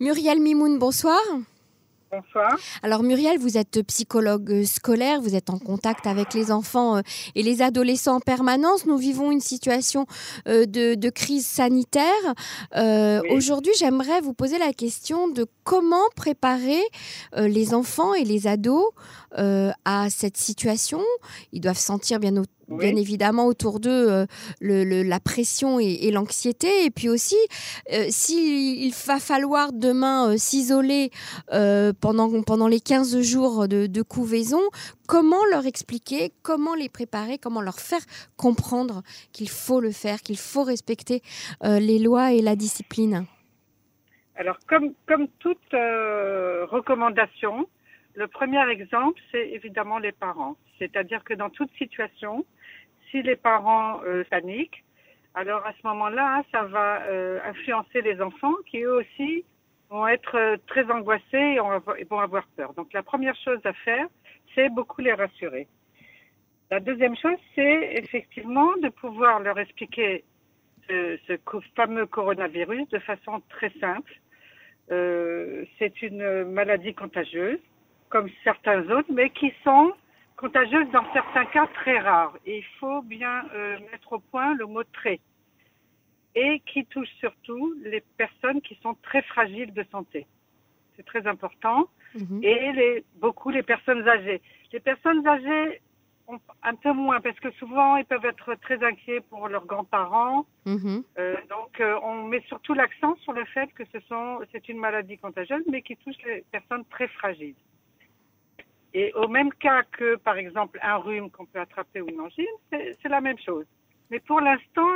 Muriel Mimoun, bonsoir. Bonsoir. Alors Muriel, vous êtes psychologue scolaire, vous êtes en contact avec les enfants euh, et les adolescents en permanence. Nous vivons une situation euh, de, crise sanitaire. Euh, aujourd'hui, j'aimerais vous poser la question de comment préparer les enfants et les ados à cette situation. Ils doivent sentir bien bien évidemment autour d'eux euh, la pression et, l'anxiété. Et puis aussi, euh, s'il va falloir demain euh, s'isoler pendant, pendant les 15 jours de, de, couvaison, comment leur expliquer, comment les préparer, comment leur faire comprendre qu'il faut le faire, qu'il faut respecter les lois et la discipline? Alors, comme, comme toute recommandation, le premier exemple, c'est évidemment les parents. C'est-à-dire que dans toute situation, si les parents euh, paniquent, alors à ce moment-là, ça va euh, influencer les enfants qui eux aussi vont être euh, très angoissés et, vont avoir peur. Donc la première chose à faire, c'est beaucoup les rassurer. La deuxième chose, c'est effectivement de pouvoir leur expliquer ce, fameux coronavirus de façon très simple. C'est une maladie contagieuse, comme certains autres, mais qui sont contagieuse dans certains cas très rares. Et il faut bien euh, mettre au point le mot très. Et qui touche surtout les personnes qui sont très fragiles de santé. C'est très important. Mhm. Et les, beaucoup les personnes âgées. Les personnes âgées, un peu moins, parce que souvent, ils peuvent être très inquiets pour leurs grands-parents. Mhm. Euh, donc, euh, on met surtout l'accent sur le fait que ce sont, c'est une maladie contagieuse, mais qui touche les personnes très fragiles. Et au même cas que, par exemple, un rhume qu'on peut attraper ou une angine, c'est la même chose. Mais pour l'instant,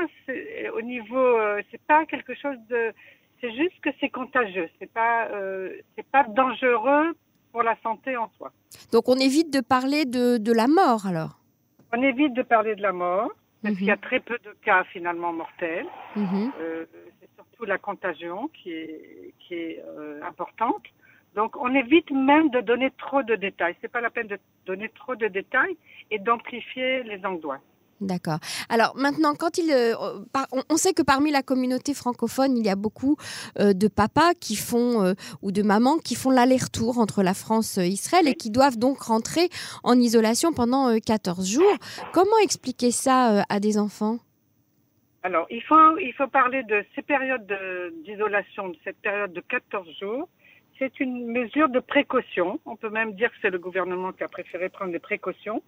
au niveau, euh, c'est pas quelque chose de, c'est juste que c'est contagieux. C'est pas, euh, c'est pas dangereux pour la santé en soi. Donc on évite de parler de, de la mort alors? On évite de parler de la mort, parce qu'il y a mhm. très peu de cas finalement mortels. Mhm. euh, c'est surtout la contagion qui est, qui est importante. Donc, on évite même de donner trop de détails. C'est pas la peine de donner trop de détails et d'amplifier les angoisses. D'accord. Alors maintenant, quand il, euh, on sait que parmi la communauté francophone, il y a beaucoup euh, de papas qui font euh, ou de mamans qui font l'aller-retour entre la France et Israël et qui doivent donc rentrer en isolation pendant 14 jours. Comment expliquer ça à des enfants? Alors, il faut, il faut parler de ces périodes d'isolation, de cette période de 14 jours c'est une mesure de précaution. On peut même dire que c'est le gouvernement qui a préféré prendre des précautions.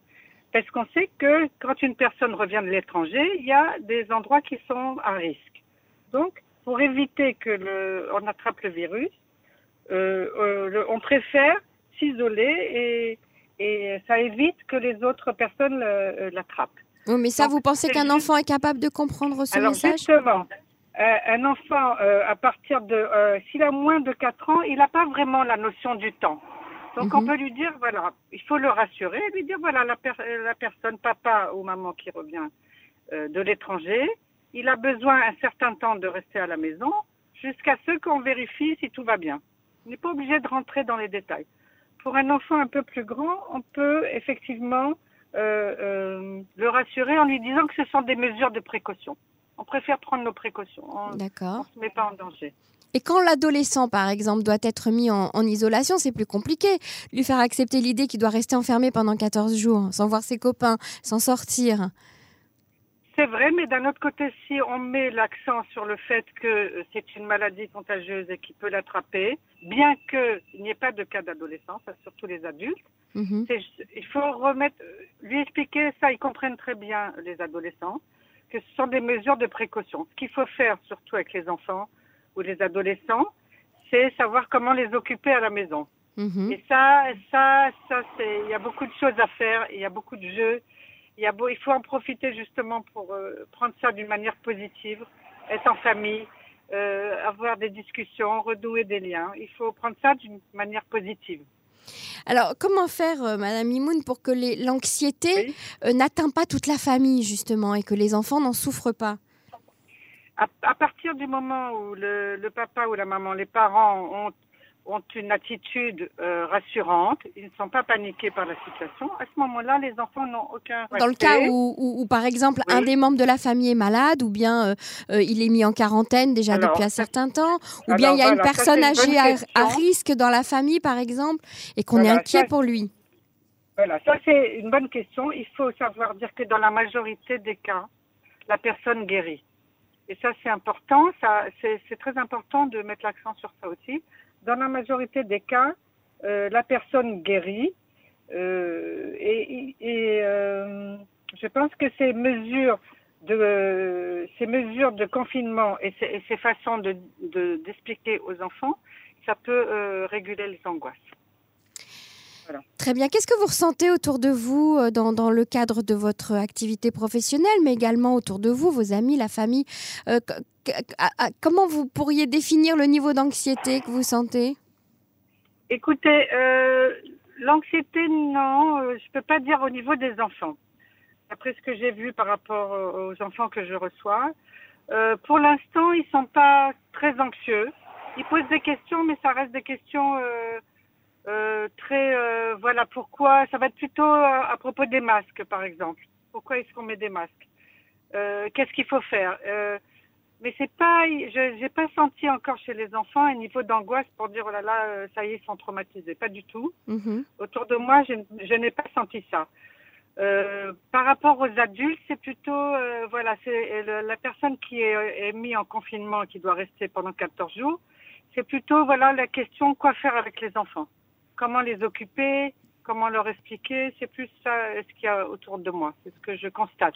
Parce qu'on sait que quand une personne revient de l'étranger, il y a des endroits qui sont à risque. Donc, pour éviter que le, on attrape le virus, euh, euh, on préfère s'isoler et, et ça évite que les autres personnes euh, l'attrapent. Oui, mais ça, vous pensez qu'un enfant est capable de comprendre ce Alors, message? Justement, un enfant, euh, à partir de, euh, s'il a moins de 4 ans, il n'a pas vraiment la notion du temps. Donc on mhm. peut lui dire, voilà, il faut le rassurer, lui dire, voilà, la, la personne, papa ou maman qui revient de l'étranger, il a besoin un certain temps de rester à la maison jusqu'à ce qu'on vérifie si tout va bien. On n'est pas obligé de rentrer dans les détails. Pour un enfant un peu plus grand, on peut effectivement le rassurer en lui disant que ce sont des mesures de précaution on préfère prendre nos précautions. D'accord. On ne se met pas en danger. Et quand l'adolescent, par exemple, doit être mis en, isolation, c'est plus compliqué. Lui faire accepter l'idée qu'il doit rester enfermé pendant 14 jours, sans voir ses copains, sans sortir. C'est vrai, mais d'un autre côté, si on met l'accent sur le fait que c'est une maladie contagieuse et qu'il peut l'attraper, bien qu'il n'y ait pas de cas d'adolescence, surtout les adultes, mhm. il faut remettre, lui expliquer ça, ils comprennent très bien les adolescents que ce sont des mesures de précaution. Ce qu'il faut faire, surtout avec les enfants ou les adolescents, c'est savoir comment les occuper à la maison. Mhm. Et ça, ça, ça, c'est, il y a beaucoup de choses à faire, il y a beaucoup de jeux. Il, y a beau, il faut en profiter justement pour euh, prendre ça d'une manière positive, être en famille, euh, avoir des discussions, redouer des liens. Il faut prendre ça d'une manière positive. Alors, comment faire, euh, Madame Mimoun, pour que l'anxiété euh, n'atteint pas toute la famille, justement, et que les enfants n'en souffrent pas? À, partir du moment où le, papa ou la maman, les parents ont, ont une attitude euh, rassurante, ils ne sont pas paniqués par la situation, à ce moment-là, les enfants n'ont aucun Dans le cas où, par exemple, un des membres de la famille est malade, ou bien euh, euh, il est mis en quarantaine déjà depuis un certain temps, ou bien il y a une personne âgée à, risque dans la famille, par exemple, et qu'on est inquiet pour lui. Voilà, ça c'est une bonne question. Il faut savoir dire que dans la majorité des cas, la personne guérit. Et ça, c'est important. Ça, c'est très important de mettre l'accent sur ça aussi dans la majorité des cas, euh, la personne guérit euh, et, euh, je pense que ces mesures de ces mesures de confinement et ces, façons de d'expliquer aux enfants, ça peut réguler les angoisses. Très bien. Qu'est-ce que vous ressentez autour de vous dans, dans, le cadre de votre activité professionnelle, mais également autour de vous, vos amis, la famille comment vous pourriez définir le niveau d'anxiété que vous sentez? Écoutez, euh, l'anxiété, non, euh, je ne peux pas dire au niveau des enfants. Après ce que j'ai vu par rapport aux enfants que je reçois, euh, pour l'instant, ils ne sont pas très anxieux. Ils posent des questions, mais ça reste des questions très, voilà, pourquoi Ça va être plutôt à propos des masques, par exemple. Pourquoi est-ce qu'on met des masques? Qu'est-ce qu'il faut faire? Mais c'est pas, je n'ai pas senti encore chez les enfants un niveau d'angoisse pour dire oh là là, euh, ça y est, ils sont traumatisés. Pas du tout. Mm-hmm. Autour de moi, je, je n'ai pas senti ça. Euh, par rapport aux adultes, c'est plutôt, euh, voilà, c'est la personne qui est, est mise en confinement, qui doit rester pendant 14 jours. C'est plutôt, voilà, la question quoi faire avec les enfants, comment les occuper, comment leur expliquer. C'est plus ça ce qu'il y a autour de moi. C'est ce que je constate.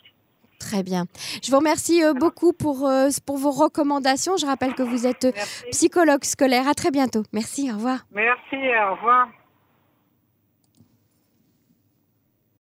Très bien. Je vous remercie euh, beaucoup pour, euh, pour vos recommandations. Je rappelle que vous êtes psychologue scolaire. À très bientôt. Merci, au revoir. Merci, au revoir.